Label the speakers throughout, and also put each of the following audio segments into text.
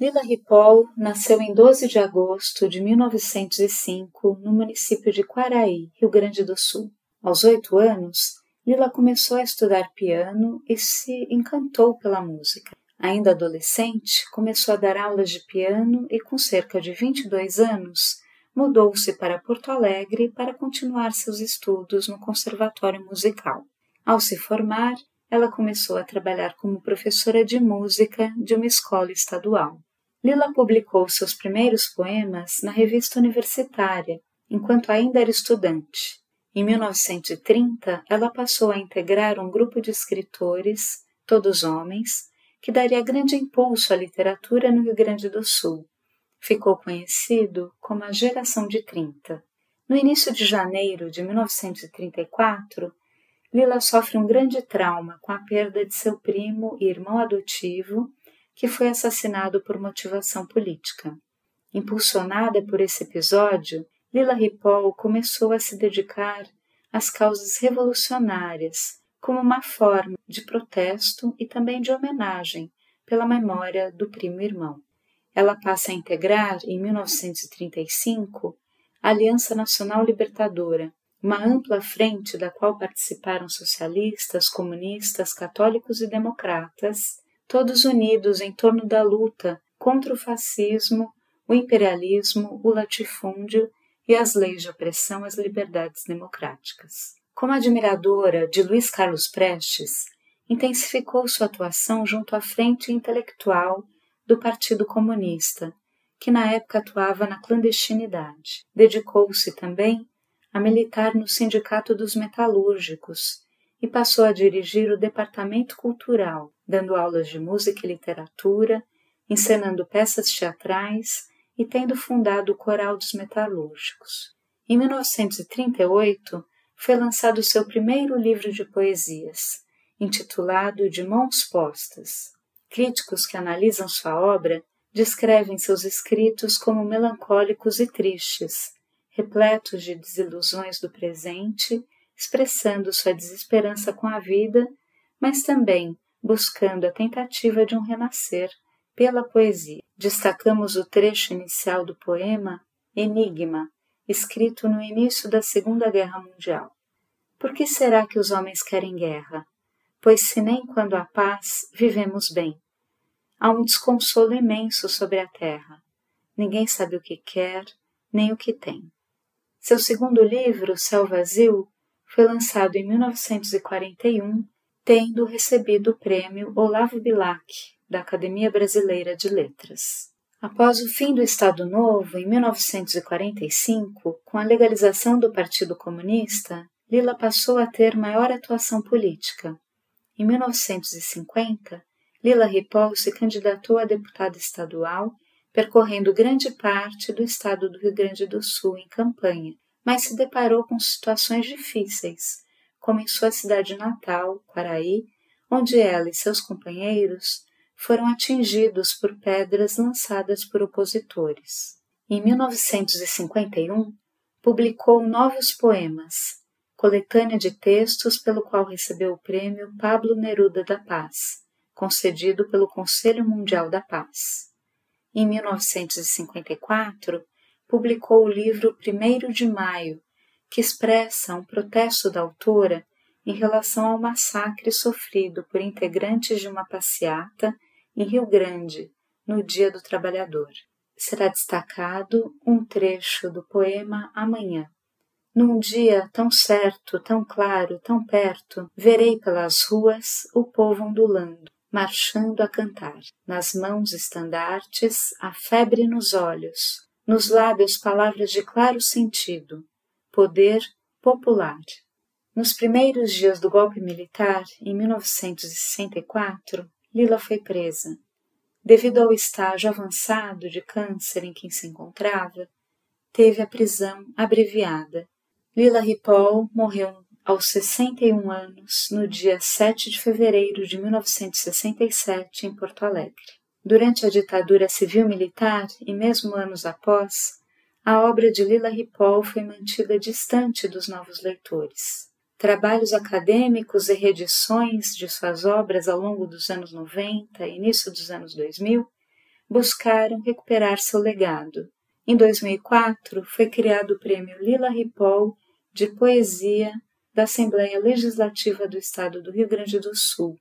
Speaker 1: Lila Ripoll nasceu em 12 de agosto de 1905 no município de Quaraí, Rio Grande do Sul. Aos oito anos, Lila começou a estudar piano e se encantou pela música. Ainda adolescente, começou a dar aulas de piano e, com cerca de 22 anos, mudou-se para Porto Alegre para continuar seus estudos no Conservatório Musical. Ao se formar, ela começou a trabalhar como professora de música de uma escola estadual. Lila publicou seus primeiros poemas na revista universitária, enquanto ainda era estudante. Em 1930, ela passou a integrar um grupo de escritores, todos homens, que daria grande impulso à literatura no Rio Grande do Sul. Ficou conhecido como a Geração de 30. No início de janeiro de 1934, Lila sofre um grande trauma com a perda de seu primo e irmão adotivo, que foi assassinado por motivação política. Impulsionada por esse episódio, Lila Ripoll começou a se dedicar às causas revolucionárias como uma forma de protesto e também de homenagem pela memória do primo irmão. Ela passa a integrar, em 1935, a Aliança Nacional Libertadora, uma ampla frente da qual participaram socialistas, comunistas, católicos e democratas, todos unidos em torno da luta contra o fascismo, o imperialismo, o latifúndio e as leis de opressão às liberdades democráticas. Como admiradora de Luiz Carlos Prestes, intensificou sua atuação junto à frente intelectual do Partido Comunista, que na época atuava na clandestinidade. Dedicou-se também a militar no Sindicato dos Metalúrgicos e passou a dirigir o Departamento Cultural, dando aulas de música e literatura, encenando peças teatrais e tendo fundado o Coral dos Metalúrgicos. Em 1938, foi lançado seu primeiro livro de poesias, intitulado De Mãos Postas. Críticos que analisam sua obra descrevem seus escritos como melancólicos e tristes, repletos de desilusões do presente expressando sua desesperança com a vida, mas também buscando a tentativa de um renascer pela poesia. Destacamos o trecho inicial do poema Enigma, escrito no início da Segunda Guerra Mundial. Por que será que os homens querem guerra? Pois se nem quando há paz vivemos bem. Há um desconsolo imenso sobre a terra. Ninguém sabe o que quer, nem o que tem. Seu segundo livro, Céu Vazio, foi lançado em 1941, tendo recebido o prêmio Olavo Bilac, da Academia Brasileira de Letras. Após o fim do Estado Novo, em 1945, com a legalização do Partido Comunista, Lila passou a ter maior atuação política. Em 1950, Lila Ripoll se candidatou a deputada estadual, percorrendo grande parte do estado do Rio Grande do Sul em campanha, mas se deparou com situações difíceis, como em sua cidade natal, Quaraí, onde ela e seus companheiros foram atingidos por pedras lançadas por opositores. Em 1951, publicou novos poemas, coletânea de textos pelo qual recebeu o prêmio Pablo Neruda da Paz, concedido pelo Conselho Mundial da Paz. Em 1954, publicou o livro Primeiro de Maio, que expressa um protesto da autora em relação ao massacre sofrido por integrantes de uma passeata em Rio Grande, no Dia do Trabalhador. Será destacado um trecho do poema Amanhã. Num dia tão certo, tão claro, tão perto, verei pelas ruas o povo ondulando, marchando a cantar. Nas mãos estandartes, a febre nos olhos, nos lábios palavras de claro sentido, poder popular. Nos primeiros dias do golpe militar, em 1964, Lila foi presa. Devido ao estágio avançado de câncer em que se encontrava, teve a prisão abreviada. Lila Ripoll morreu aos 61 anos no dia 7 de fevereiro de 1967 em Porto Alegre. Durante a ditadura civil-militar e mesmo anos após, a obra de Lila Ripoll foi mantida distante dos novos leitores. Trabalhos acadêmicos e reedições de suas obras ao longo dos anos 90 e início dos anos 2000 buscaram recuperar seu legado. Em 2004, foi criado o Prêmio Lila Ripoll de Poesia da Assembleia Legislativa do Estado do Rio Grande do Sul,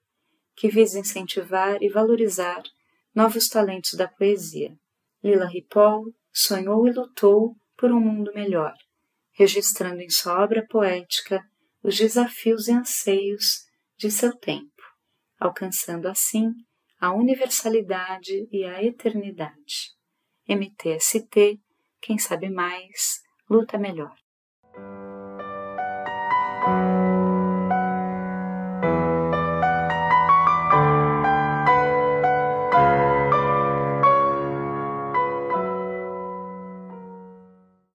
Speaker 1: que visa incentivar e valorizar novos talentos da poesia. Lila Ripoll sonhou e lutou por um mundo melhor, registrando em sua obra poética os desafios e anseios de seu tempo, alcançando assim a universalidade e a eternidade. MTST, quem sabe mais, luta melhor.